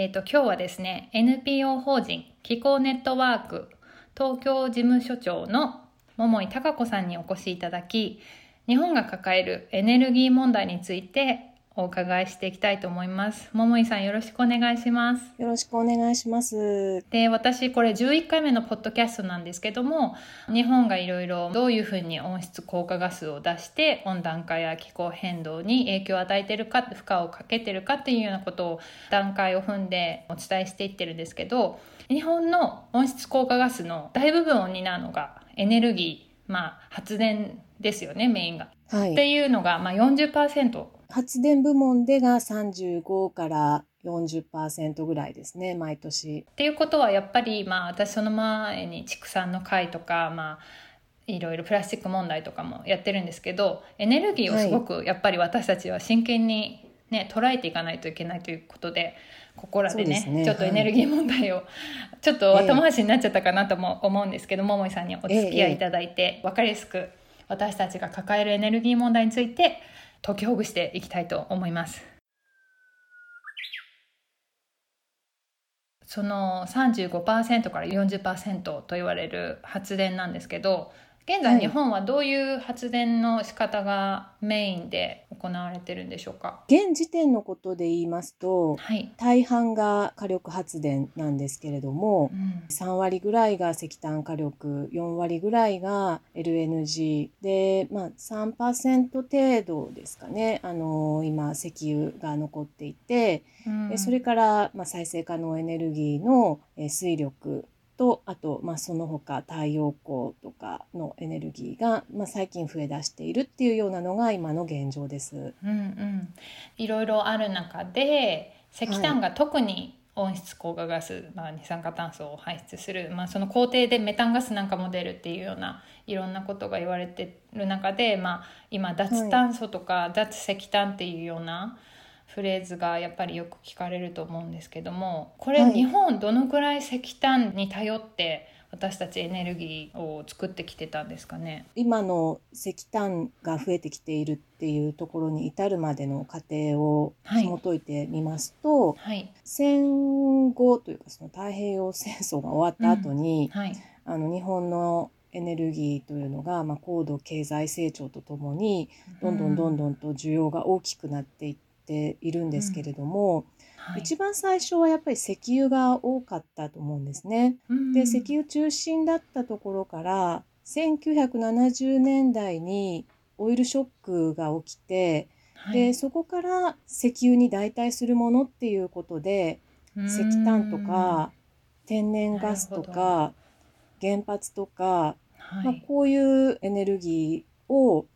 えーと、今日はですね NPO 法人気候ネットワーク東京事務所長の桃井孝子さんにお越しいただき日本が抱えるエネルギー問題についてお伺いしていきたいと思います。桃井さんよろしくお願いします。よろしくお願いします。で、私これ11回目のポッドキャストなんですけども、日本がいろいろどういうふうに温室効果ガスを出して温暖化や気候変動に影響を与えてるか、負荷をかけてるかっていうようなことを段階を踏んでお伝えしていってるんですけど、日本の温室効果ガスの大部分を担うのがエネルギー、まあ発電ですよね、メインが。はい、っていうのが、まあ40%。発電部門でが35から40%ぐらいですね毎年。っていうことはやっぱりまあ私その前に畜産の会とかまあいろいろプラスチック問題とかもやってるんですけどエネルギーをすごくやっぱり私たちは真剣にね、捉えていかないといけないということでここらでね、ね、ちょっとエネルギー問題を、はい、ちょっと後回しになっちゃったかなとも思うんですけど、えー、桃井さんにお付き合いいただいて、えー、分かりやすく私たちが抱えるエネルギー問題について解きほぐしていきたいと思います。その35%から40%と言われる発電なんですけど現在日本はどういう発電の仕方がメインで行われてるんでしょうか？現時点のことで言いますと、はい、大半が火力発電なんですけれども、うん、3割ぐらいが石炭火力4割ぐらいが LNG で、まあ、3%程度ですかね。あの今石油が残っていて、うん、それから、まあ、再生可能エネルギーの水力とあと、まあ、その他太陽光とかのエネルギーが、まあ、最近増え出しているっていうようなのが今の現状です。うんうん、いろいろある中で石炭が特に温室効果ガス、はい、まあ、二酸化炭素を排出する、まあ、その工程でメタンガスなんかも出るっていうようないろんなことが言われてる中で、まあ、今脱炭素とか脱石炭っていうような、フレーズがやっぱりよく聞かれると思うんですけどもこれ、日本どのくらい石炭に頼って私たちエネルギーを作ってきてたんですかね？今の石炭が増えてきているっていうところに至るまでの過程を紐解いてみますと、はい、戦後というかその太平洋戦争が終わった後に、うん。はい、あの日本のエネルギーというのが、まあ、高度経済成長とともにどんどんどんどんと需要が大きくなっていって。ているんですけれども、うんはい、一番最初はやっぱり石油が多かったと思うんですね。うん、で石油中心だったところから1970年代にオイルショックが起きて、はい、でそこから石油に代替するものっていうことで石炭とか天然ガスとか原発とか、はい、まあ、こういうエネルギーを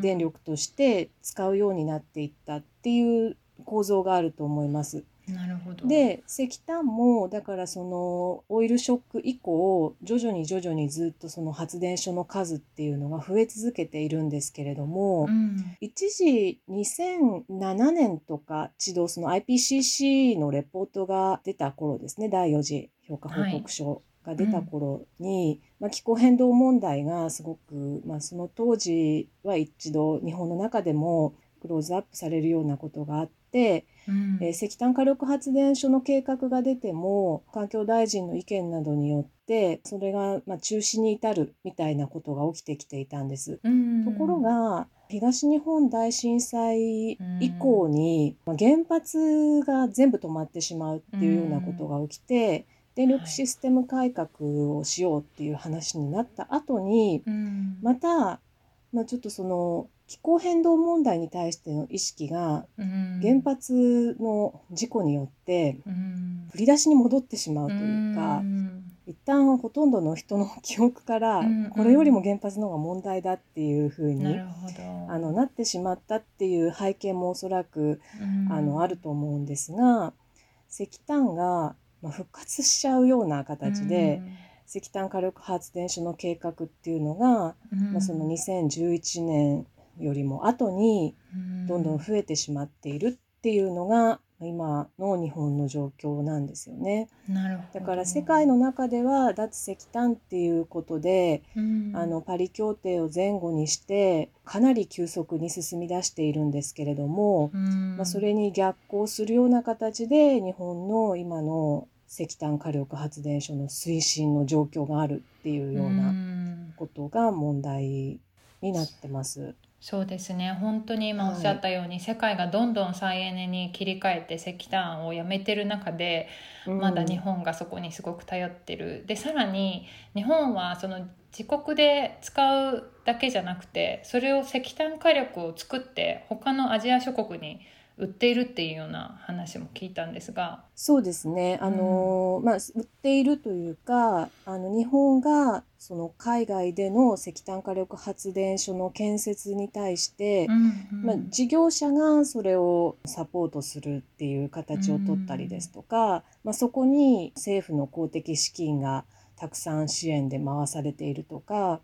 電力として使うようになっていったっていう構造があると思います。なるほど。で石炭もだからそのオイルショック以降徐々に徐々にずっとその発電所の数っていうのが増え続けているんですけれども、うん、一時2007年とか一度その IPCC のレポートが出た頃ですね第4次評価報告書が出た頃に、うん、まあ、気候変動問題がすごく、まあ、その当時は一度日本の中でもクローズアップされるようなことがあって、うん、えー、石炭火力発電所の計画が出ても環境大臣の意見などによってそれがま中止に至るみたいなことが起きてきていたんです。うん、ところが東日本大震災以降に、ま原発が全部止まってしまうっていうようなことが起きて、電力システム改革をしようっていう話になった後に、うん、また、まあ、ちょっとその気候変動問題に対しての意識が原発の事故によって振り出しに戻ってしまうというか、うん、一旦ほとんどの人の記憶からこれよりも原発の方が問題だっていうふうにあのなってしまったっていう背景もおそらくあのあると思うんですが石炭がまあ、復活しちゃうような形で、石炭火力発電所の計画っていうのが、まあ、その2011年よりも後にどんどん増えてしまっているっていうのが今の日本の状況なんですよね。だから世界の中では脱石炭っていうことで、うん、あのパリ協定を前後にしてかなり急速に進み出しているんですけれども、うん、まあ、それに逆行するような形で日本の今の石炭火力発電所の推進の状況があるっていうようなことが問題になってます。そうですね。本当に今おっしゃったように、はい、世界がどんどん再エネに切り替えて石炭をやめてる中で、うん、まだ日本がそこにすごく頼ってる。でさらに日本はその自国で使うだけじゃなくてそれを石炭火力を作って他のアジア諸国に売っているっていうような話も聞いたんですが。そうですね。あの、うん、まあ、売っているというかあの日本がその海外での石炭火力発電所の建設に対して、うんうん、まあ、事業者がそれをサポートするっていう形を取ったりですとか、うん、まあ、そこに政府の公的資金がたくさん支援で回されているとか、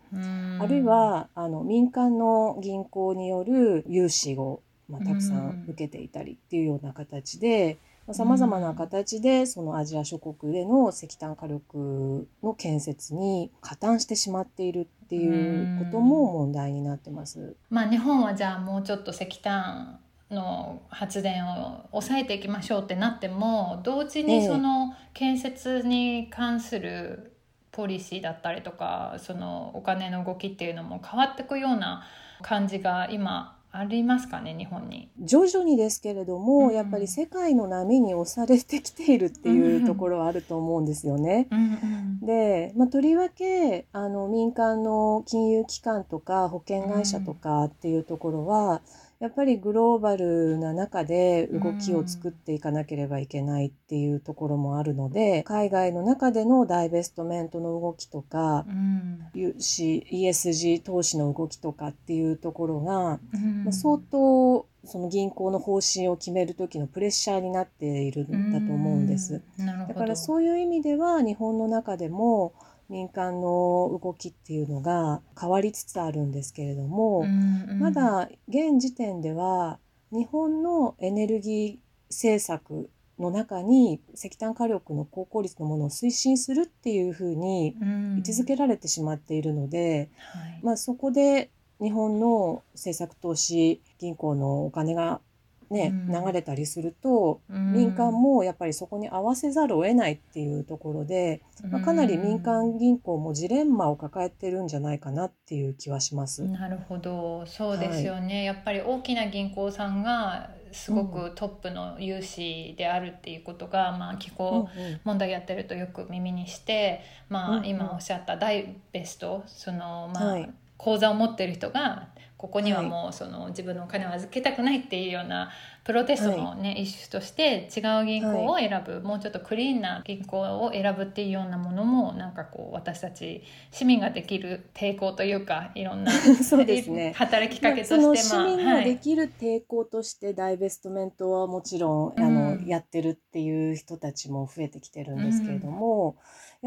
あるいはあの民間の銀行による融資をまあ、たくさん受けていたりっていうような形でさまざ、まな形でそのアジア諸国での石炭火力の建設に加担してしまっているっていうことも問題になってます。まあ、日本はじゃあもうちょっと石炭の発電を抑えていきましょうってなっても同時にその建設に関するポリシーだったりとかそのお金の動きっていうのも変わっていくような感じが今ありますかね日本に。徐々にですけれども、うん、やっぱり世界の波に押されてきているっていうところはあると思うんですよね。うんうん、で、まあ、とりわけあの民間の金融機関とか保険会社とかっていうところは、うんやっぱりグローバルな中で動きを作っていかなければいけないっていうところもあるので、海外の中でのダイベストメントの動きとか、うん、ESG 投資の動きとかっていうところが、まあ、相当その銀行の方針を決める時のプレッシャーになっているんだと思うんです。だからそういう意味では日本の中でも民間の動きっていうのが変わりつつあるんですけれども、うんうん、まだ現時点では日本のエネルギー政策の中に石炭火力の高効率のものを推進するっていうふうに位置づけられてしまっているので、うんはい、まあ、そこで日本の政策投資銀行のお金がね、流れたりすると、民間もやっぱりそこに合わせざるを得ないっていうところで、まあ、かなり民間銀行もジレンマを抱えてるんじゃないかなっていう気はします。なるほど。そうですよね、はい、やっぱり大きな銀行さんがすごくトップの融資であるっていうことが、まあ、気候問題やってるとよく耳にして、まあ、今おっしゃった大ベストその、まあ、はい。口座を持ってる人がここにはもうその自分のお金を預けたくないっていうようなプロテストもね、はい、一種として違う銀行を選ぶ、はい、もうちょっとクリーンな銀行を選ぶっていうようなものもなんかこう私たち市民ができる抵抗というかいろんな そうですね。働きかけとして、まあ、市民ができる抵抗としてダイベストメントはもちろん、あのやってるっていう人たちも増えてきてるんですけれども、うん、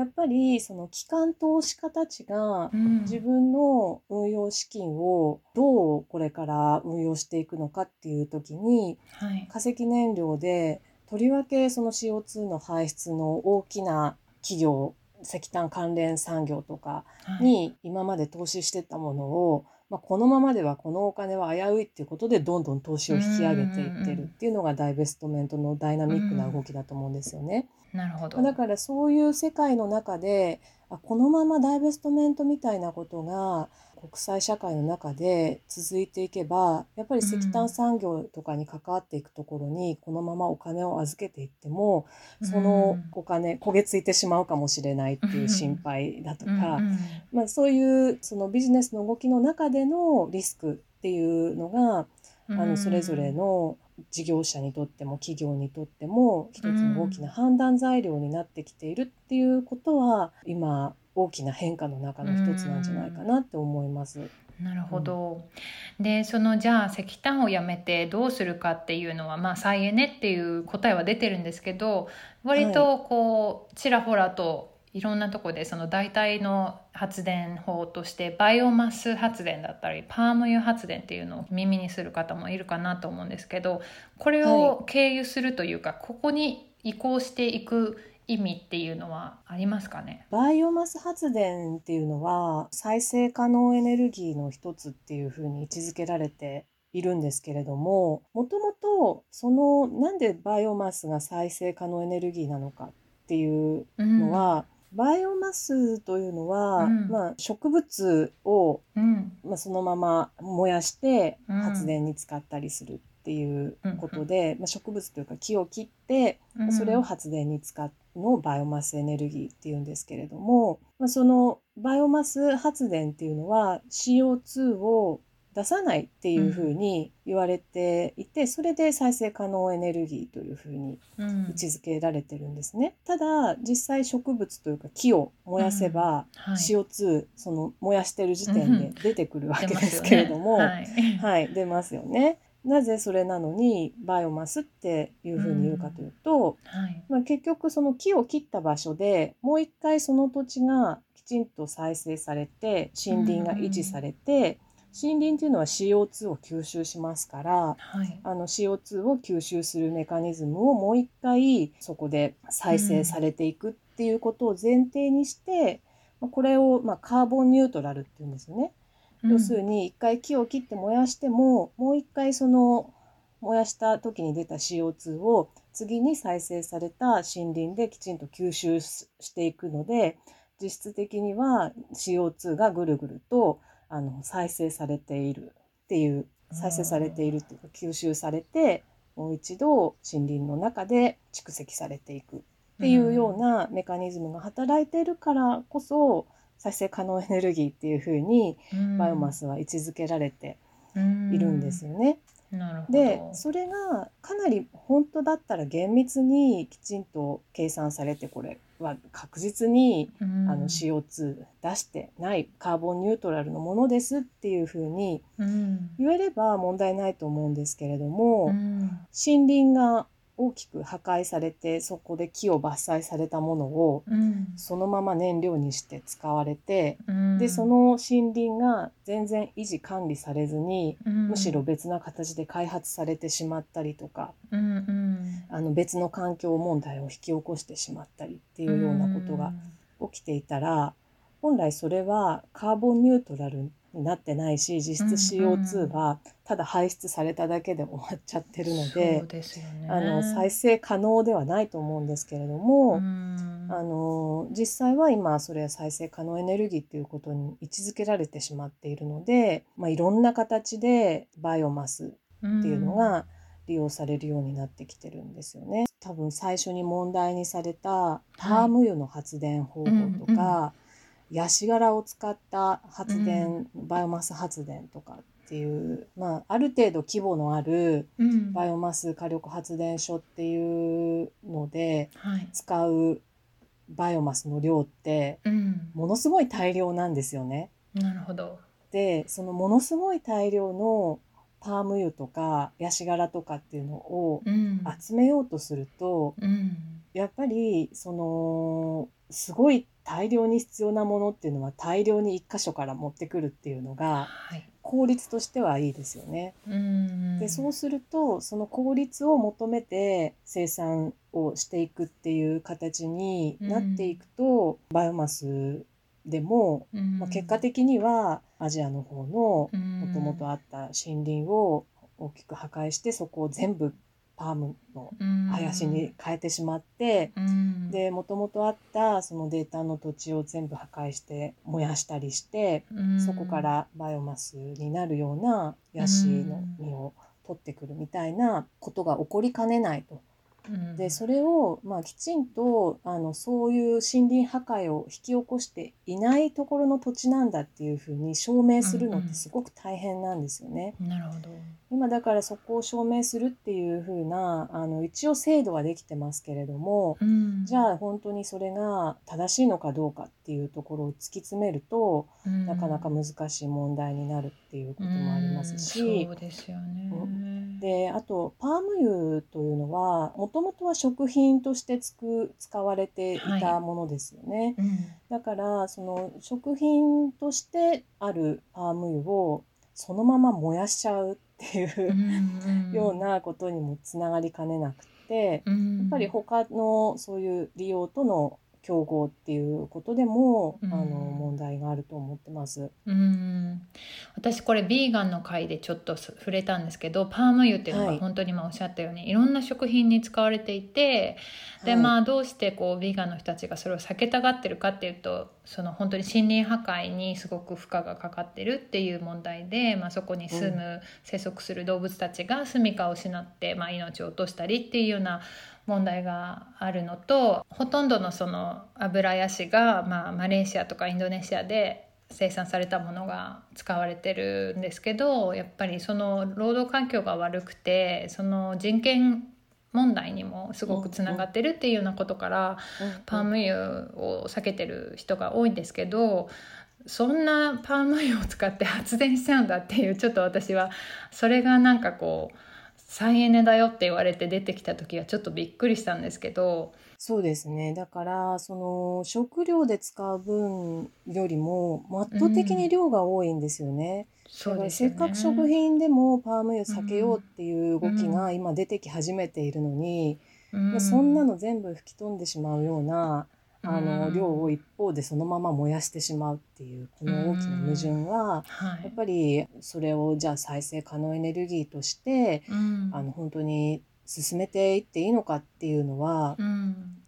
やっぱりその機関投資家たちが自分の運用資金をどうこれから運用していくのかっていう時にはい、化石燃料でとりわけその CO2 の排出の大きな企業石炭関連産業とかに今まで投資してたものを、はい、まあ、このままではこのお金は危ういっていうことでどんどん投資を引き上げていってるっていうのがダイベストメントのダイナミックな動きだと思うんですよね。なるほど。だからそういう世界の中であこのままダイベストメントみたいなことが国際社会の中で続いていけばやっぱり石炭産業とかに関わっていくところにこのままお金を預けていってもそのお金焦げついてしまうかもしれないっていう心配だとか、まあ、そういうそのビジネスの動きの中でのリスクっていうのがあのそれぞれの事業者にとっても企業にとっても一つの大きな判断材料になってきているっていうことは今大きな変化の中の一つなんじゃないかなって思います。なるほど、うん、でそのじゃあ石炭をやめてどうするかっていうのはまあ再エネっていう答えは出てるんですけど割とこう、ちらほらといろんなとこでその代替の発電法としてバイオマス発電だったりパーム油発電っていうのを耳にする方もいるかなと思うんですけどこれを経由するというか、はい、ここに移行していく意味っていうのはありますかね？バイオマス発電っていうのは再生可能エネルギーの一つっていうふうに位置づけられているんですけれどももともとそのなんでバイオマスが再生可能エネルギーなのかっていうのは、うん、バイオマスというのは、うん、まあ、植物を、うん、まあ、そのまま燃やして発電に使ったりするっていうことで、まあ、植物というか木を切ってそれを発電に使うのをバイオマスエネルギーっていうんですけれども、まあ、そのバイオマス発電っていうのは CO2 を出さないっていうふうに言われていて、それで再生可能エネルギーというふうに位置づけられてるんですね。ただ実際植物というか木を燃やせば CO2、その燃やしてる時点で出てくるわけですけれども、はい、出ますよね。なぜそれなのにバイオマスっていうふうに言うかというと、うんはい、まあ、結局その木を切った場所でもう一回その土地がきちんと再生されて森林が維持されて、森林っていうのは CO2 を吸収しますから、はい、あの CO2 を吸収するメカニズムをもう一回そこで再生されていくっていうことを前提にして、うん、これをまカーボンニュートラルっていうんですよね。要するに一回木を切って燃やしてももう一回その燃やした時に出た CO2 を次に再生された森林できちんと吸収していくので実質的には CO2 がぐるぐるとあの再生されているっていう再生されているっていうか吸収されてもう一度森林の中で蓄積されていくっていうようなメカニズムが働いているからこそ、再生可能エネルギーっていうふうにバイオマスは位置づけられているんですよね。でそれがかなり本当だったら厳密にきちんと計算されてこれは確実にあの CO2 出してないカーボンニュートラルのものですっていうふうに言えれば問題ないと思うんですけれども森林が大きく破壊されてそこで木を伐採されたものを、そのまま燃料にして使われて、うん、でその森林が全然維持管理されずに、うん、むしろ別な形で開発されてしまったりとか、うんうん、あの別の環境問題を引き起こしてしまったりっていうようなことが起きていたら、本来それはカーボンニュートラルになってないし実質 CO2 はただ排出されただけで終わっちゃってるので、ね、あの再生可能ではないと思うんですけれども、あの実際は今それは再生可能エネルギーっていうことに位置づけられてしまっているので、まあ、いろんな形でバイオマスっていうのが利用されるようになってきてるんですよね。多分最初に問題にされたパーム油の発電方法とか、ヤシ殻を使った発電、うん、バイオマス発電とかっていう、まあ、ある程度規模のあるバイオマス火力発電所っていうので使うバイオマスの量ってものすごい大量なんですよね。なるほど。でそのものすごい大量のパーム油とかヤシ殻とかっていうのを集めようとすると、うん、やっぱりそのすごい大量に必要なものっていうのは大量に1箇所から持ってくるっていうのが効率としてはいいですよね。でそうするとその効率を求めて生産をしていくっていう形になっていくと、バイオマスでも、まあ、結果的にはアジアの方のもともとあった森林を大きく破壊してそこを全部パームの林に変えてしまって、うん、でもともとあったそのデータの土地を全部破壊して燃やしたりして、うん、そこからバイオマスになるようなヤシの実を取ってくるみたいなことが起こりかねないと。うん、でそれを、まあ、きちんとあのそういう森林破壊を引き起こしていないところの土地なんだっていうふうに証明するのってすごく大変なんですよね。うんうん、なるほど。今だからそこを証明するっていうふうなあの一応制度はできてますけれども、うん、じゃあ本当にそれが正しいのかどうかっていうところを突き詰めると、なかなか難しい問題になるっていうこともありますし、そうですよね、であとパーム油というのはもともとは食品としてつく使われていたものですよね、はいうん、だからその食品としてあるパーム油をそのまま燃やしちゃうっていうようなことにもつながりかねなくて、やっぱり他のそういう利用との競合っていうことでも、うん、あの問題があると思ってます。うん。私これビーガンの回でちょっと触れたんですけどパーム油っていうのが本当にまあおっしゃったように、はい、いろんな食品に使われていてで、まあどうしてこうビーガンの人たちがそれを避けたがってるかっていうとその本当に森林破壊にすごく負荷がかかってるっていう問題で、まあ、そこに住む、うん、生息する動物たちが住処を失って、まあ、命を落としたりっていうような問題があるのとほとんどのその油ヤシが、まあ、マレーシアとかインドネシアで生産されたものが使われてるんですけどやっぱりその労働環境が悪くてその人権問題にもすごくつながってるっていうようなことから、パーム油を避けてる人が多いんですけどそんなパーム油を使って発電しちゃうんだっていうちょっと私はそれがなんかこう再エネだよって言われて出てきた時はちょっとびっくりしたんですけど。そうですね。だからその食料で使う分よりも圧倒的に量が多いんですよね。うん、せっかく食品でもパーム油避けようっていう動きが今出てき始めているのに、うん、そんなの全部吹き飛んでしまうようなあの量を一方でそのまま燃やしてしまうっていうこの大きな矛盾は、やっぱりそれをじゃあ再生可能エネルギーとして、あの本当に進めていっていいのかっていうのは、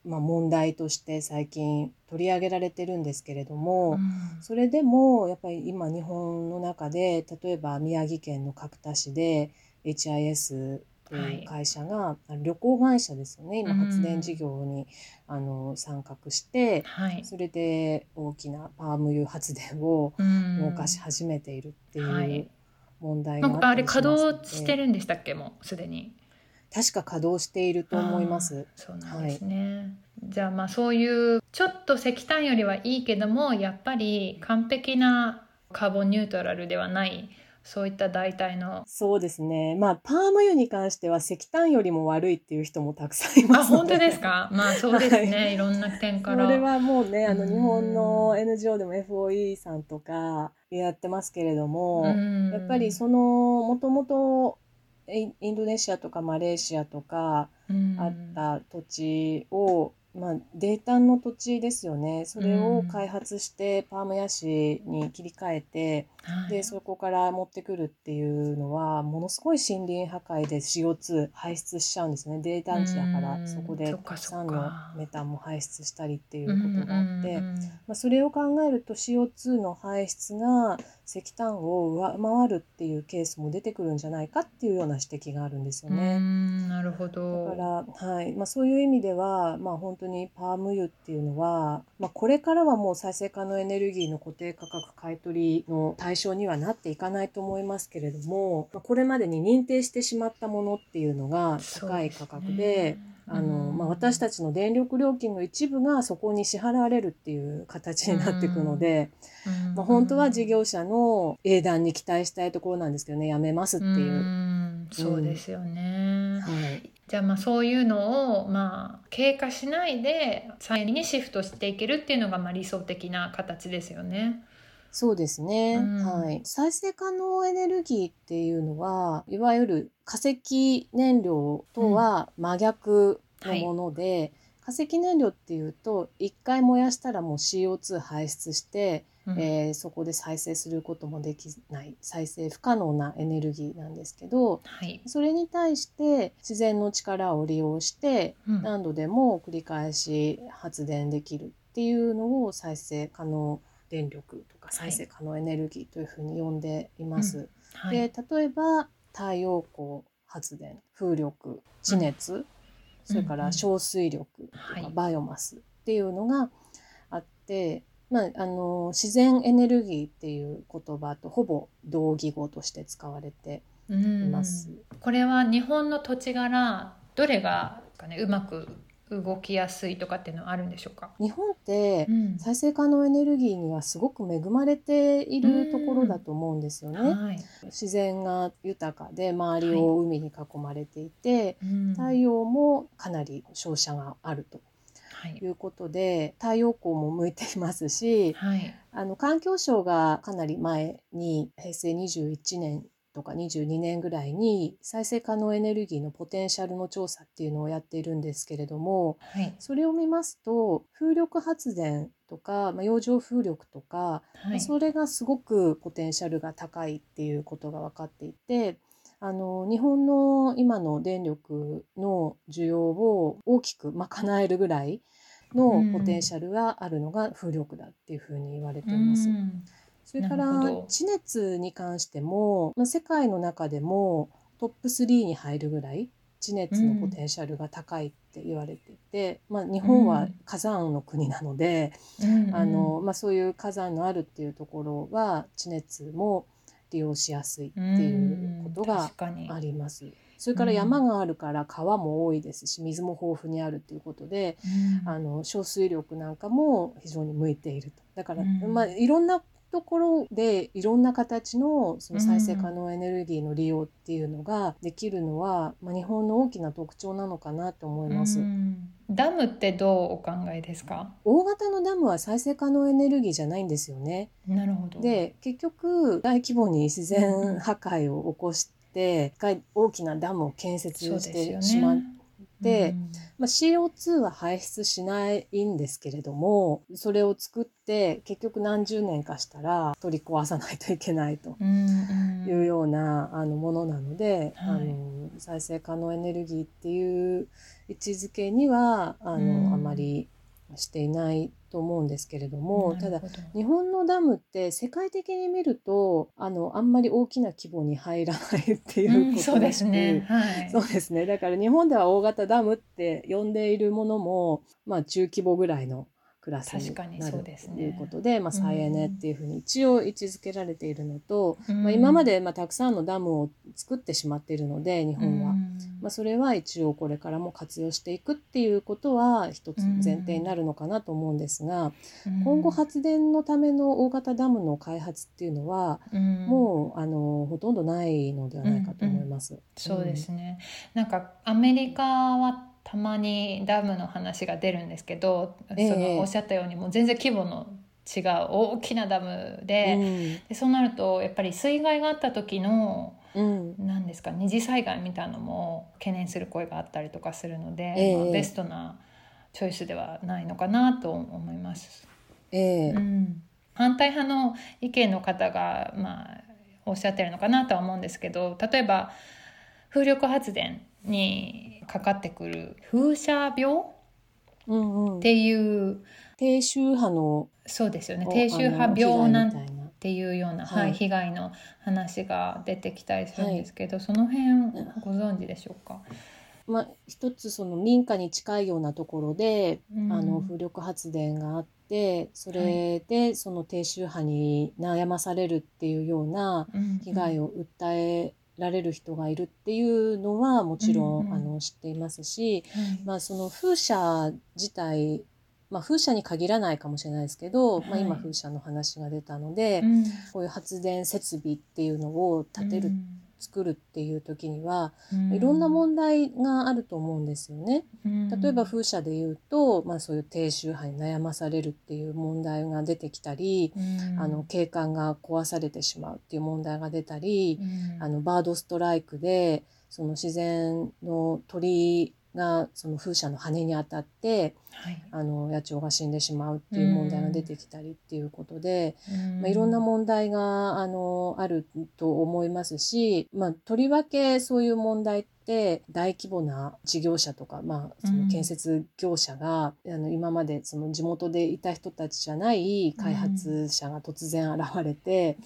まあ、問題として最近取り上げられてるんですけれども、それでもやっぱり今日本の中で例えば宮城県の角田市で HIS とい。う会社が、はい、旅行会社ですよね。今発電事業に、うん、あの参画して、はい、それで大きなパーム油発電を動かし始めているっていう問題があったあれ稼働してるんでしたっけ？もうすでに。確か稼働していると思います。そうなんですね。はい、じゃあまあそういうちょっと石炭よりはいいけどもやっぱり完璧なカーボンニュートラルではないそういった代替の。そうですね。まあパーム油に関しては石炭よりも悪いっていう人もたくさんいますあ本当ですか？まあそうですね、はい、いろんな点から。それはもうねあの日本の NGO でも FOE さんとかやってますけれどもやっぱりそのもともとインドネシアとかマレーシアとかあった土地をまあ、データの土地ですよね。それを開発してパームヤシに切り替えて、うん、でそこから持ってくるっていうのはものすごい森林破壊で CO2 排出しちゃうんですね。データ地だからそこでたくさんのメタンも排出したりっていうことがあって、まあ、それを考えると CO2 の排出が石炭を上回るっていうケースも出てくるんじゃないかっていうような指摘があるんですよね。なるほどだから、はいまあ、そういう意味では、まあ、本当にパーム油っていうのは、まあ、これからはもう再生可能エネルギーの固定価格買取の対象にはなっていかないと思いますけれども、まあ、これまでに認定してしまったものっていうのが高い価格で。あのまあ、私たちの電力料金の一部がそこに支払われるっていう形になっていくので、まあ、本当は事業者の英断に期待したいところなんですけどねやめますっていう。うそうですよね、はい、じゃあまあそういうのをまあ経過しないで再にシフトしていけるっていうのがまあ理想的な形ですよね。そうですね、うん、はい。再生可能エネルギーっていうのは、いわゆる化石燃料とは真逆のもので、うんはい、化石燃料っていうと、一回燃やしたらもう CO2 排出して、うん、えー、そこで再生することもできない再生不可能なエネルギーなんですけど、はい、それに対して自然の力を利用して何度でも繰り返し発電できるっていうのを再生可能電力とか再生可能エネルギーというふうに呼んでいます。はい、で例えば太陽光発電風力地熱、それから小水力とかバイオマスっていうのがあって、まあ、あの自然エネルギーっていう言葉とほぼ同義語として使われています。これは日本の土地柄どれがねうまく動きやすいとかっていうのはあるんでしょうか？日本って再生可能エネルギーにはすごく恵まれているところだと思うんですよね。はい、自然が豊かで周りを海に囲まれていて、はい、太陽もかなり照射があると。い。うことで、太陽光も向いていますし、はい、あの環境省がかなり前に平成21年とか22年ぐらいに再生可能エネルギーのポテンシャルの調査っていうのをやっているんですけれども、はい、それを見ますと風力発電とか、まあ、洋上風力とか、はい、それがすごくポテンシャルが高いっていうことが分かっていて。あの日本の今の電力の需要を大きく賄えるぐらいのポテンシャルがあるのが風力だっていうふうに言われています。それから地熱に関しても、まあ、世界の中でもトップ3に入るぐらい地熱のポテンシャルが高いって言われていて、うん、まあ、日本は火山の国なので、うんあのまあ、そういう火山のあるっていうところは地熱も利用しやすいっていうことがあります。それから山があるから川も多いですし水も豊富にあるっていうことで、うん、あの小水力なんかも非常に向いていると。だから、うん、まあ、いろんなところでいろんな形のその再生可能エネルギーの利用っていうのができるのは、まあ、日本の大きな特徴なのかなと思います。ダムってどうお考えですか？大型のダムは再生可能エネルギーじゃないんですよね。なるほど。で結局大規模に自然破壊を起こして、大きなダムを建設してしままあ、CO2 は排出しないんですけれどもそれを作って結局何十年かしたら取り壊さないといけないというようなあのものなので、あの再生可能エネルギーっていう位置づけにはあの、あまりしていないと思うんですけれどもただ日本のダムって世界的に見るとあのあんまり大きな規模に入らないっていうことらしく、うん、そうですね、はい、そうですね。だから日本では大型ダムって呼んでいるものも、まあ、中規模ぐらいのクラスになるということで、ね、まあ、再エネっていうふうに一応位置づけられているのと、うん、まあ、今までまあたくさんのダムを作ってしまっているので日本は、うん、まあ、それは一応これからも活用していくっていうことは一つ前提になるのかなと思うんですが、うん、今後発電のための大型ダムの開発っていうのは、もうあのほとんどないのではないかと思います。そうですね。なんかアメリカはたまにダムの話が出るんですけど、えー、そのおっしゃったようにもう全然規模の違う大きなダムでうん、でそうなるとやっぱり水害があった時の何、うん、ですか二次災害みたいなのも懸念する声があったりとかするので、えー、まあ、ベストなチョイスではないのかなと思います。えー、うん、反対派の意見の方が、まあ、おっしゃってるのかなとは思うんですけど例えば風力発電にかかってくる風車病、うんうん、っていう低周波のそうですよね。低周波病なんていうような、はい、被害の話が出てきたりするんですけど、はい、その辺ご存知でしょうか、まあ、一つその民家に近いようなところで、うん、あの風力発電があってそれでその低周波に悩まされるっていうような被害を訴えられる人がいるっていうのはもちろん、うんうん、あの知っていますし、まあ、その風車自体まあ、風車に限らないかもしれないですけど、はい、まあ、今風車の話が出たので、うん、こういう発電設備っていうのを建てる、うん、作るっていう時には、うん、いろんな問題があると思うんですよね。例えば風車で言うと、まあ、そういう低周波に悩まされるっていう問題が出てきたり、あの景観が壊されてしまうっていう問題が出たり、あのバードストライクでその自然の鳥がその風車の羽に当たって、はい、あの野鳥が死んでしまうっていう問題が出てきたりっていうことで、まあ、いろんな問題があのあると思いますし、まあ、とりわけそういう問題って大規模な事業者とか、まあ、その建設業者が、うん、あの今までその地元でいた人たちじゃない開発者が突然現れて、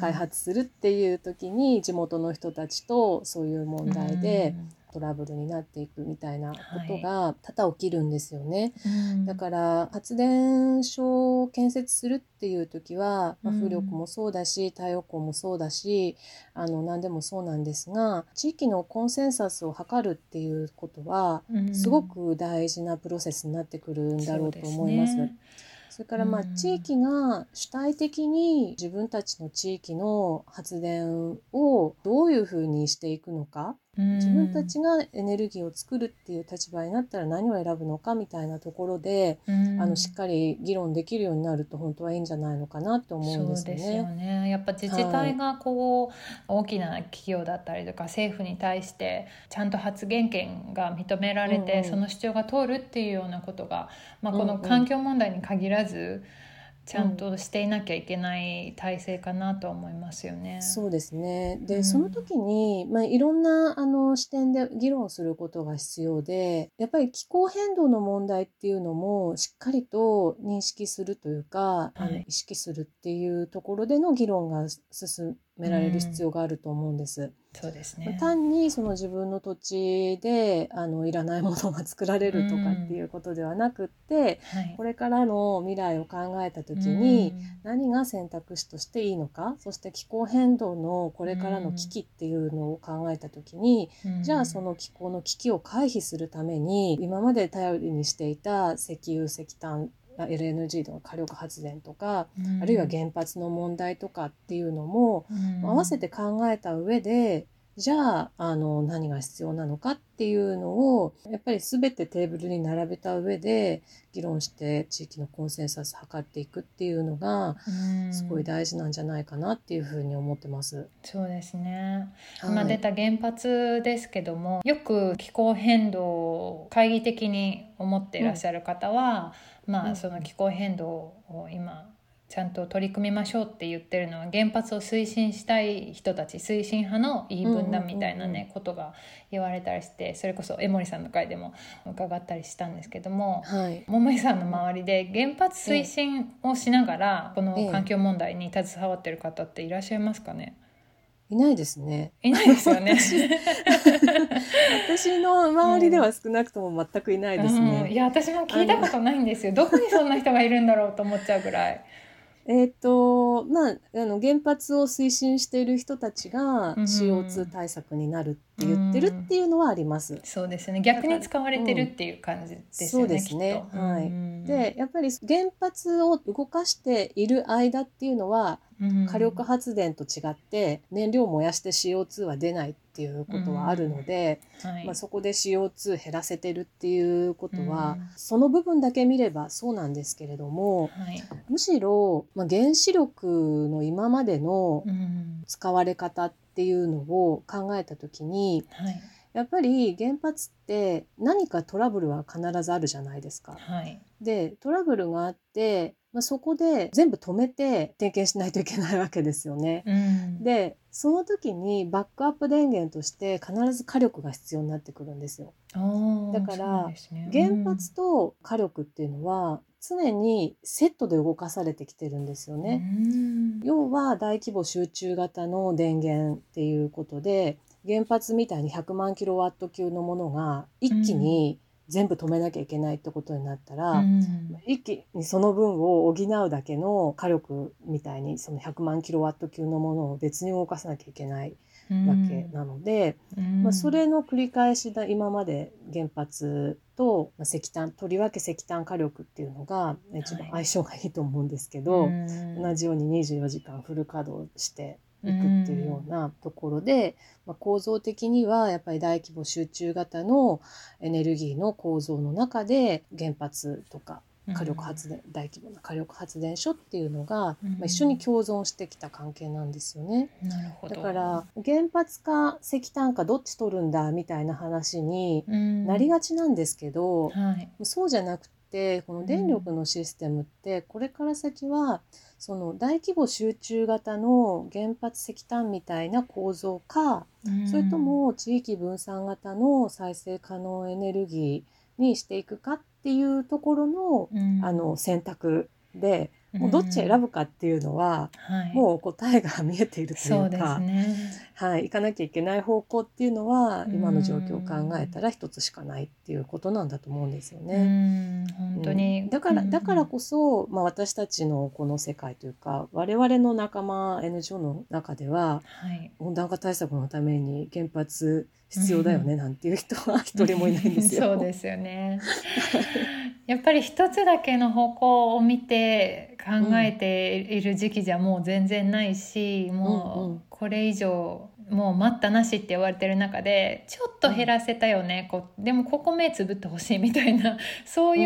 開発するっていう時に地元の人たちとそういう問題で。トラブルになっていくみたいなことが多々起きるんですよね。うん。だから発電所を建設するっていう時は、まあ、風力もそうだし、太陽光もそうだしあの何でもそうなんですが地域のコンセンサスを図るっていうことはうん。すごく大事なプロセスになってくるんだろうと思います。そうですね。それからまあうん。地域が主体的に自分たちの地域の発電をどういうふうにしていくのか自分たちがエネルギーを作るっていう立場になったら何を選ぶのかみたいなところで、うん。あのしっかり議論できるようになると本当はいいんじゃないのかなって思うんですよそうですよね。ねやっぱ自治体がこう、大きな企業だったりとか政府に対してちゃんと発言権が認められて、うんうん。その主張が通るっていうようなことが、まあ、この環境問題に限らず、ちゃんとしていなきゃいけない体制かなと思いますよね。そうですね。で、うん。その時に、まあ、いろんなあの視点で議論することが必要でやっぱり気候変動の問題っていうのもしっかりと認識するというか、あのはい。意識するっていうところでの議論が進められる必要があると思うんです。そうですね。単にその自分の土地であのいらないものが作られるとかっていうことではなくって、はい。これからの未来を考えた時に、何が選択肢としていいのかそして気候変動のこれからの危機っていうのを考えた時に、うん。じゃあその気候の危機を回避するために今まで頼りにしていた石油石炭 LNG とか火力発電とか、うんあるいは原発の問題とかっていうのも、うん合わせて考えた上でじゃああの何が必要なのかっていうのをやっぱり全てテーブルに並べた上で議論して地域のコンセンサス図っていくっていうのがうんすごい大事なんじゃないかなっていうふうに思ってます。そうですね。はい今出た原発ですけどもよく気候変動を懐疑的に思っていらっしゃる方は、まうん。あその気候変動を今ちゃんと取り組みましょうって言ってるのは原発を推進したい人たち推進派の言い分だみたいなねことが言われたりしてそれこそ江森さんの回でも伺ったりしたんですけども。はい、桃井さんの周りで原発推進をしながらこのええ。環境問題に携わってる方っていらっしゃいますかね？いないですね。いないですよね。私の周りでは少なくとも全くいないですうん、いね。や私も聞いたことないんですよどこにそんな人がいるんだろうと思っちゃうぐらいえっ、とまああの原発を推進している人たちがうん CO2 対策になるって言ってるっていうのはあります。そうですね。逆に使われてるっていう感じですよね、そうですね。はい。うん。でやっぱり原発を動かしている間っていうのはうん。火力発電と違って燃料を燃やして CO2 は出ないっていうことはあるので、はい。まあ、そこで CO2 減らせてるっていうことは、うん。その部分だけ見ればそうなんですけれどもはい。むしろ、まあ、原子力の今までのうん。使われ方ってっていうのを考えた時にはい。やっぱり原発って何かトラブルは必ずあるじゃないですか。はいでトラブルがあって、まあ、そこで全部止めて点検しないといけないわけですよね。うんでその時にバックアップ電源として必ず火力が必要になってくるんですよ。だからそうですね原発と火力っていうのは常にセットで動かされてきてるんですようんね。うん要は大規模集中型の電源っていうことで原発みたいに100万キロワット級のものが一気に全部止めなきゃいけないってことになったら、うん。一気にその分を補うだけの火力みたいにその100万キロワット級のものを別に動かさなきゃいけないわけなので、うん。まあ、それの繰り返しだ今まで原発とまあ石炭とりわけ石炭火力っていうのが一番相性がいいと思うんですけど、うん。同じように24時間フル稼働していくっていうようなところで、まあ、構造的にはやっぱり大規模集中型のエネルギーの構造の中で原発とか火力発電、大規模な火力発電所っていうのが、うん。まあ、一緒に共存してきた関係なんですよね。だから原発か石炭かどっち取るんだみたいな話にうん。なりがちなんですけど、はい。そうじゃなくてこの電力のシステムってこれから先はその大規模集中型の原発石炭みたいな構造か、それとも地域分散型の再生可能エネルギーにしていくかっていうところの,、うん。あの選択でもうどっち選ぶかっていうのは、はい、もう答えが見えているというかすね。はい、行かなきゃいけない方向っていうのはうん今の状況を考えたら一つしかないっていうことなんだと思うんですようね。ん本当に、うんだからうんだからこそ、まあ、私たちのこの世界というか我々の仲間 NGO の中でははい、温暖化対策のために原発必要だよね なんていう人は一人もいないんですよ。そうですよね。やっぱり一つだけの方向を見て考えている時期じゃもう全然ないし、うんうもんうこれ以上もう待ったなしって言われてる中でちょっと減らせたよね、こうでもここ目つぶってほしいみたいな。そうい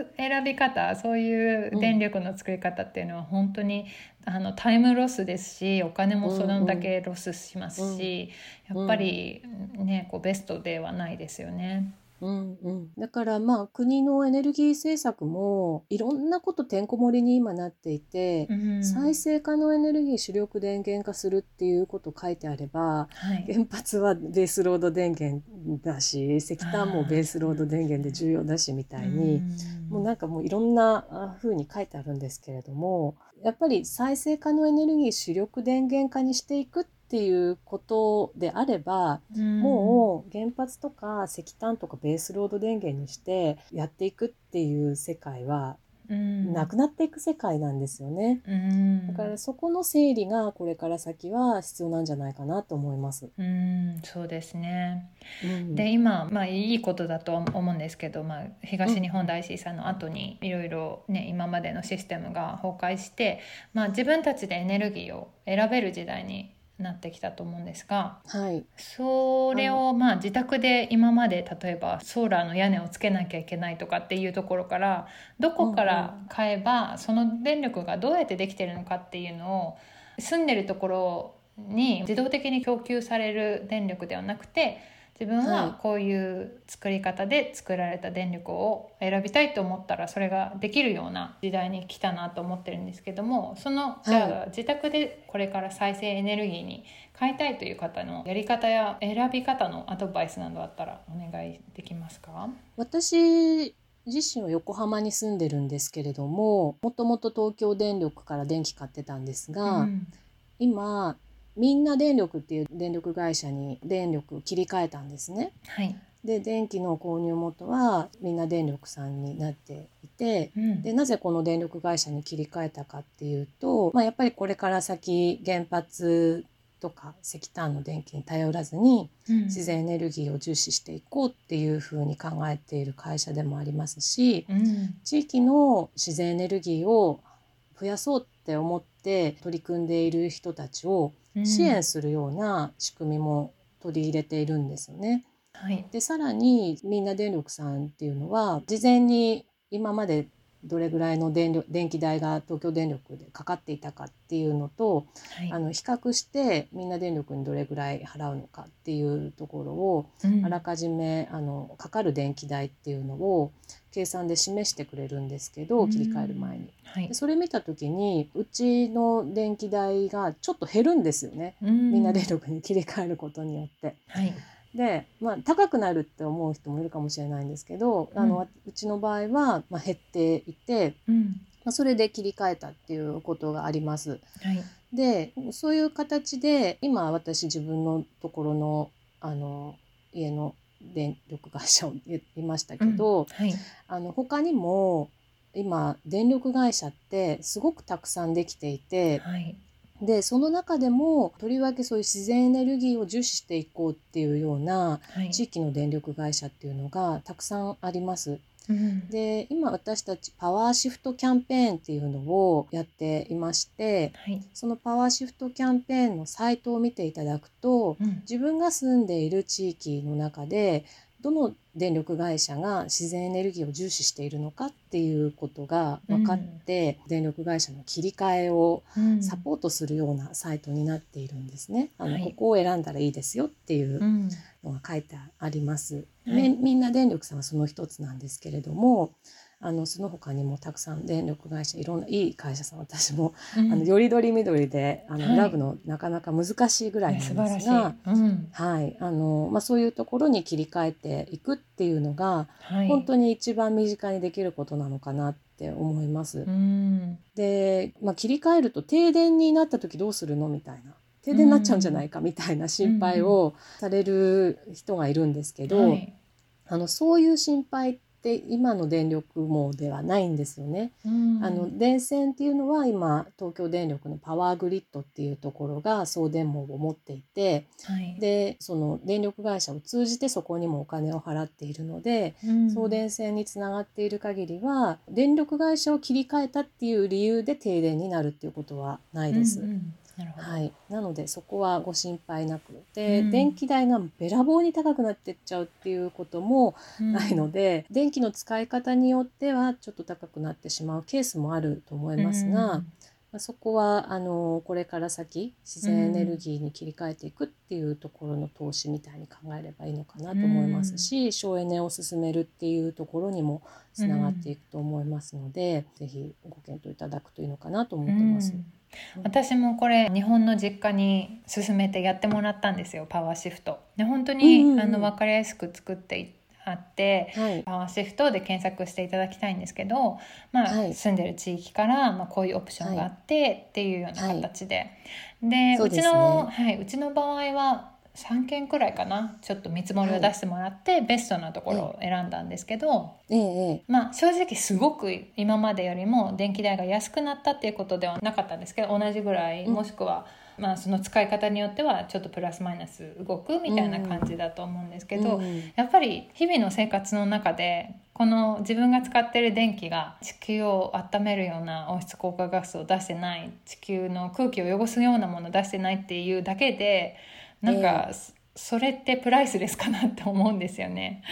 う選び方、そういう電力の作り方っていうのは本当にあのタイムロスですしお金もそのだけロスしますし、うん。やっぱりねこうベストではないですよね。うんうん、だからまあ国のエネルギー政策もいろんなことてんこ盛りに今なっていて、うん再生可能エネルギー主力電源化するっていうこと書いてあればはい。原発はベースロード電源だし石炭もベースロード電源で重要だしみたいに。もうなんかもういろん。なあ風に書いてあるんですけれどもやっぱり再生可能エネルギー主力電源化にしていくっていうことであれば、もう原発とか石炭とかベースロード電源にしてやっていくっていう世界はうんなくなっていく世界なんですよね。うんだからそこの整理がこれから先は必要なんじゃないかなと思います。うんそうですね。うんで今、まあ、いいことだと思うんですけど、まあ、東日本大震災の後にいろいろね今までのシステムが崩壊して、まあ、自分たちでエネルギーを選べる時代になってきたと思うんですがはい、それをまあ自宅で今まで例えばソーラーの屋根をつけなきゃいけないとかっていうところからどこから買えばその電力がどうやってできてるのかっていうのを住んでるところに自動的に供給される電力ではなくて自分はこういう作り方で作られた電力を選びたいと思ったらそれができるような時代に来たなと思ってるんですけどもそのじゃあ自宅でこれから再生エネルギーに変えたいという方のやり方や選び方のアドバイスなどあったらお願いできますか？私自身は横浜に住んでるんですけれどももともと東京電力から電気買ってたんですが、うん。今みんな電力っていう電力会社に電力を切り替えたんですね。はい、で電気の購入元はみんな電力さんになっていてうん。でなぜこの電力会社に切り替えたかっていうと、まあ、やっぱりこれから先原発とか石炭の電気に頼らずにうん。自然エネルギーを重視していこうっていうふうに考えている会社でもありますしうん。地域の自然エネルギーを増やそうって思って取り組んでいる人たちを支援するような仕組みも取り入れているんですよね。はいでさらにみんな電力さんっていうのは事前に今までどれぐらいの電力電気代が東京電力でかかっていたかっていうのとはい。あの比較してみんな電力にどれぐらい払うのかっていうところをうん。あらかじめあのかかる電気代っていうのを計算で示してくれるんですけど切り替える前に。はい。でそれ見た時にうちの電気代がちょっと減るんですよね。みみんな電力に切り替えることによって。はいで、まあ、高くなるって思う人もいるかもしれないんですけど、あのうちの場合は、まあ、減っていて、うん。まあ、それで切り替えたっていうことがあります。はい。でそういう形で今私自分のところのあの家の電力会社を言いましたけど、はい。あの他にも今電力会社ってすごくたくさんできていてはいでその中でもとりわけそういう自然エネルギーを重視していこうっていうようなはい。地域の電力会社っていうのがたくさんあります。うんで今私たちパワーシフトキャンペーンっていうのをやっていましてはい。そのパワーシフトキャンペーンのサイトを見ていただくとうん。自分が住んでいる地域の中でどの電力会社が自然エネルギーを重視しているのかっていうことが分かって、電力会社の切り替えをうん。サポートするようなサイトになっているんですね。あのはい。ここを選んだらいいですよっていううん。のが書いてあります。はい。みみんな電力さんはその一つなんですけれどもあのその他にもたくさん電力会社いろんないい会社さん私も、うん、あのよりどりみどりであの、選ぶのなかなか難しいぐらいなんですが、はい。あのまあ、そういうところに切り替えていくっていうのが、はい、本当に一番身近にできることなのかなって思います。うん、で、まあ、切り替えると停電になった時どうするのみたいな。停電になっちゃうんじゃないかみたいな心配をされる人がいるんですけど、はい、あのそういう心配って今の電力網ではないんですよね。うん、あの電線っていうのは今東京電力のパワーグリッドっていうところが送電網を持っていて、はい、でその電力会社を通じてそこにもお金を払っているので、うん、送電線につながっている限りは電力会社を切り替えたっていう理由で停電になるっていうことはないです。うんうんはい、なのでそこはご心配なくで、うん、電気代がべらぼうに高くなってっちゃうっていうこともないので、うん、電気の使い方によってはちょっと高くなってしまうケースもあると思いますが、うんまあ、そこはあのこれから先自然エネルギーに切り替えていくっていうところの投資みたいに考えればいいのかなと思いますし、省エネを進めるっていうところにもつながっていくと思いますので、うん、ぜひご検討いただくといいのかなと思ってます。私もこれ日本の実家に進めてやってもらったんですよパワーシフト。で本当に、うんうん、あの分かりやすく作ってあって、はい、パワーシフトで検索していただきたいんですけど、まあ、はい、住んでる地域から、まあ、こういうオプションがあって、っていうような形で、でうちの、はい、うちの場合は3件くらいかな。ちょっと見積もりを出してもらって、はい、ベストなところを選んだんですけど、ええまあ、正直すごく今までよりも電気代が安くなったっていうことではなかったんですけど同じぐらい、もしくは、まあ、その使い方によってはちょっとプラスマイナス動くみたいな感じだと思うんですけど、うん、やっぱり日々の生活の中でこの自分が使ってる電気が地球を温めるような温室効果ガスを出してない地球の空気を汚すようなものを出してないっていうだけでなんか、えー、それってプライスレスかなって思うんですよね。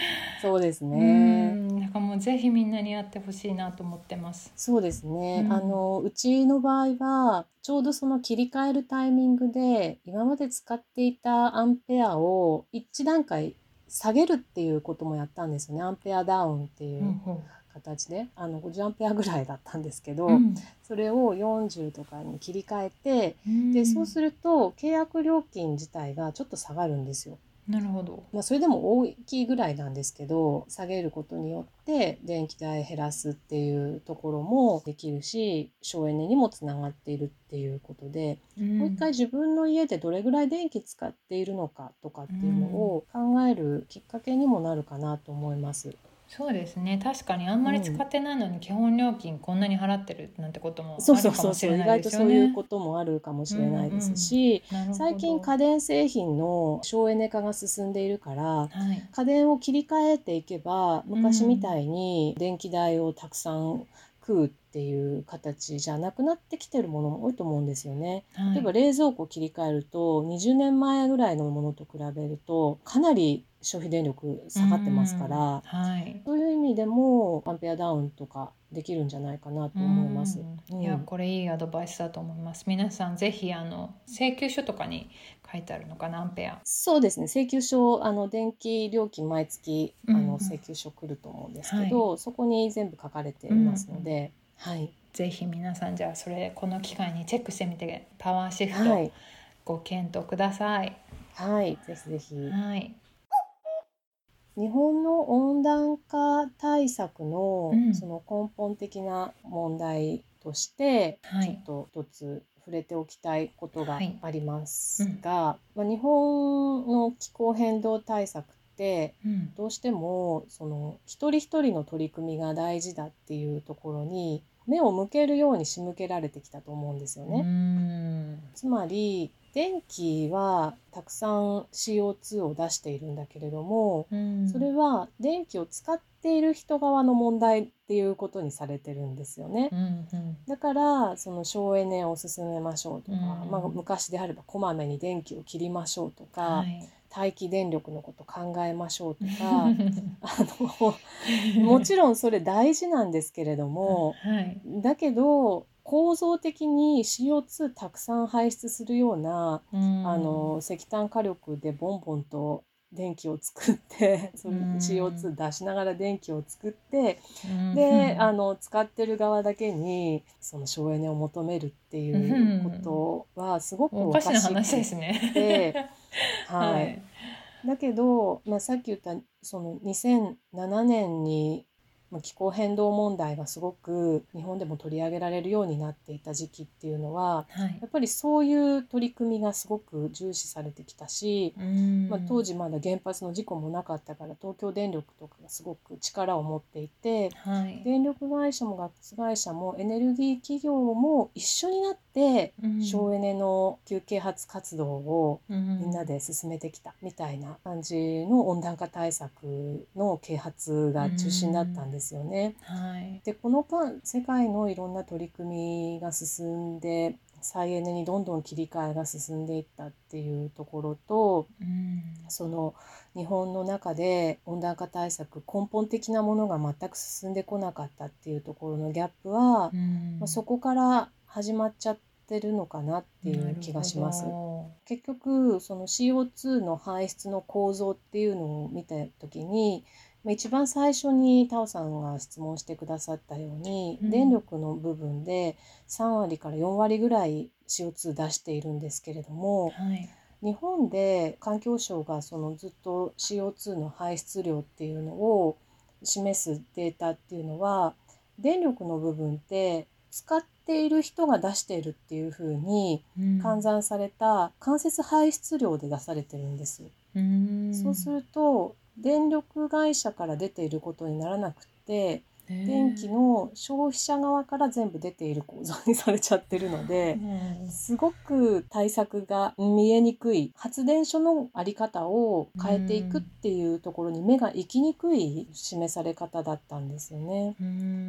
そうですね。なんかもうぜひみんなにやってほしいなと思ってます。そうですね。うん、あのうちの場合はちょうどその切り替えるタイミングで今まで使っていたアンペアを一段階下げるっていうこともやったんですよね。アンペアダウンっていう。うんうん形であの50アンペアぐらいだったんですけど、うん、それを40とかに切り替えて、うん、でそうすると契約料金自体がちょっと下がるんですよ。なるほど、まあ、それでも大きいぐらいなんですけど下げることによって電気代減らすっていうところもできるし省エネにもつながっているっていうことで、うん、もう一回自分の家でどれぐらい電気使っているのかとかっていうのを考えるきっかけにもなるかなと思います。そうですね。確かにあんまり使ってないのに基本料金こんなに払ってるなんてこともあるかもしれないですよね。そうそうそう意外とそういうこともあるかもしれないですし、うんうん、最近家電製品の省エネ化が進んでいるから、はい、家電を切り替えていけば昔みたいに電気代をたくさん食うっていう形じゃなくなってきてるものも多いと思うんですよね。はい、例えば冷蔵庫を切り替えると20年前ぐらいのものと比べるとかなり消費電力下がってますから、はい、そういう意味でもアンペアダウンとかできるんじゃないかなと思います。うん、いやこれいいアドバイスだと思います。皆さんぜひあの請求書とかに書いてあるのかなアンペア。そうですね請求書あの電気料金毎月あの請求書来ると思うんですけど、はい、そこに全部書かれていますので、うん、はい。ぜひ皆さんじゃあそれこの機会にチェックしてみてパワーシフトご検討ください。はい、ぜひぜひ。はい。日本の温暖化対策のその根本的な問題として、ちょっと一つ触れておきたいことがありますが、ま日本の気候変動対策ってどうしてもその一人一人の取り組みが大事だっていうところに目を向けるように仕向けられてきたと思うんですよね。つまり電気はたくさん CO2 を出しているんだけれども、うん、それは電気を使っている人側の問題っていうことにされてるんですよね。うんうん、だからその省エネを進めましょうとか、うん、まあ、昔であればこまめに電気を切りましょうとか、はい、待機電力のこと考えましょうとか あのもちろんそれ大事なんですけれども、はい、だけど構造的に CO2 たくさん排出するような、うん、あの石炭火力でボンボンと電気を作ってそれ CO2 出しながら電気を作って、であの使ってる側だけにその省エネを求めるっていうことはすごくおかしい話ですね。はい、はい、だけど、まあ、さっき言ったその2007年に気候変動問題がすごく日本でも取り上げられるようになっていた時期っていうのは、はい、やっぱりそういう取り組みがすごく重視されてきたし、まあ、当時まだ原発の事故もなかったから東京電力とかがすごく力を持っていて、はい、電力会社もガス会社もエネルギー企業も一緒になって省エネの休憩発活動をみんなで進めてきたみたいな感じの温暖化対策の啓発が中心だったんですよね。はい、でこの間世界のいろんな取り組みが進んで再エネにどんどん切り替えが進んでいったっていうところと、うん、その日本の中で温暖化対策根本的なものが全く進んでこなかったっていうところのギャップは、うん、まあ、そこから始まっちゃってるのかなっていう気がします。結局その CO2 の排出の構造っていうのを見た時に一番最初にタオさんが質問してくださったように、うん、電力の部分で3割から4割ぐらい CO2 出しているんですけれども、はい、日本で環境省がそのずっと CO2 の排出量っていうのを示すデータっていうのは電力の部分って使っている人が出しているっていうふうに換算された間接排出量で出されてるんです。うん、そうすると電力会社から出ていることにならなくて電気の消費者側から全部出ている構造にされちゃってるので、すごく対策が見えにくい発電所の在り方を変えていくっていうところに目が行きにくい示され方だったんですよね。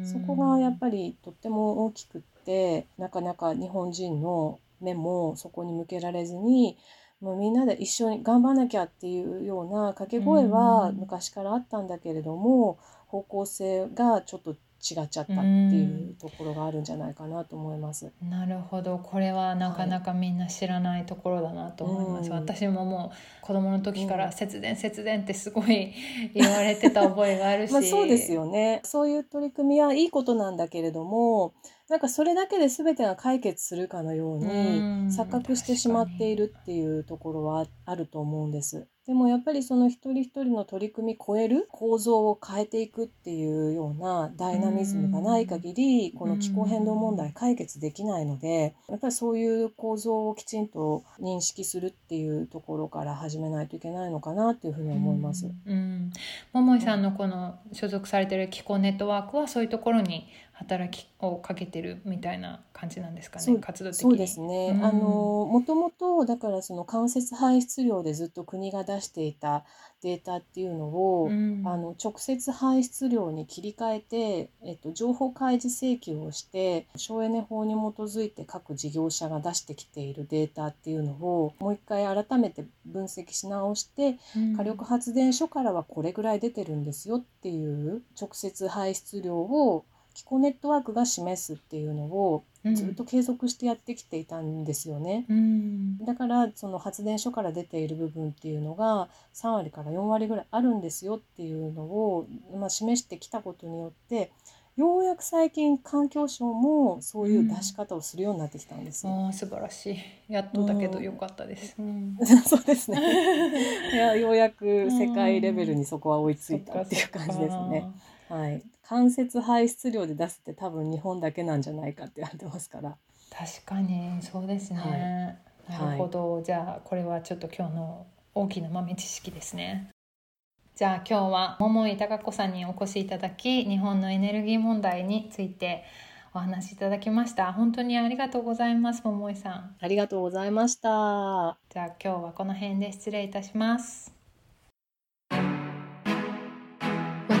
そこがやっぱりとっても大きくってなかなか日本人の目もそこに向けられずにもうみんなで一緒に頑張らなきゃっていうような掛け声は昔からあったんだけれども、方向性がちょっと違っちゃったっていうところがあるんじゃないかなと思います。なるほどこれはなかなかみんな知らないところだなと思います。はい、私ももう子供の時から節電、節電ってすごい言われてた覚えがあるし。まあそうですよね。そういう取り組みはいいことなんだけれどもなんかそれだけで全てが解決するかのように錯覚してしまっているっていうところはあると思うんです。でもやっぱりその一人一人の取り組み超える構造を変えていくっていうようなダイナミズムがない限りこの気候変動問題解決できないのでやっぱりそういう構造をきちんと認識するっていうところから始めないといけないのかなっていうふうに思います。うん、桃井さんのこの所属されてる気候ネットワークはそういうところに働きをかけてるみたいな感じなんですかね活動的に。そうですね、うん、あのもともとだからその間接排出量でずっと国が出していたデータっていうのを、うん、あの直接排出量に切り替えて、えっと、情報開示請求をして省エネ法に基づいて各事業者が出してきているデータっていうのをもう一回改めて分析し直して、うん、火力発電所からはこれぐらい出てるんですよっていう直接排出量を気候ネットワークが示すっていうのをずっと継続してやってきていたんですよね。うん、だからその発電所から出ている部分っていうのが3割から4割ぐらいあるんですよっていうのを、まあ、示してきたことによってようやく最近環境省もそういう出し方をするようになってきたんですよ。うん、素晴らしい。やっとだけどよかったです。うん、そうですね。いやようやく世界レベルにそこは追いついたっていう感じですね。はい。間接排出量で出すって多分日本だけなんじゃないかって言われてますから。確かにそうですね、はい、なるほど、はい、じゃあこれはちょっと今日の大きな豆知識ですね。じゃあ今日は桃井貴子さんにお越しいただき日本のエネルギー問題についてお話しいただきました。本当にありがとうございます桃井さん。ありがとうございました。じゃあ今日はこの辺で失礼いたします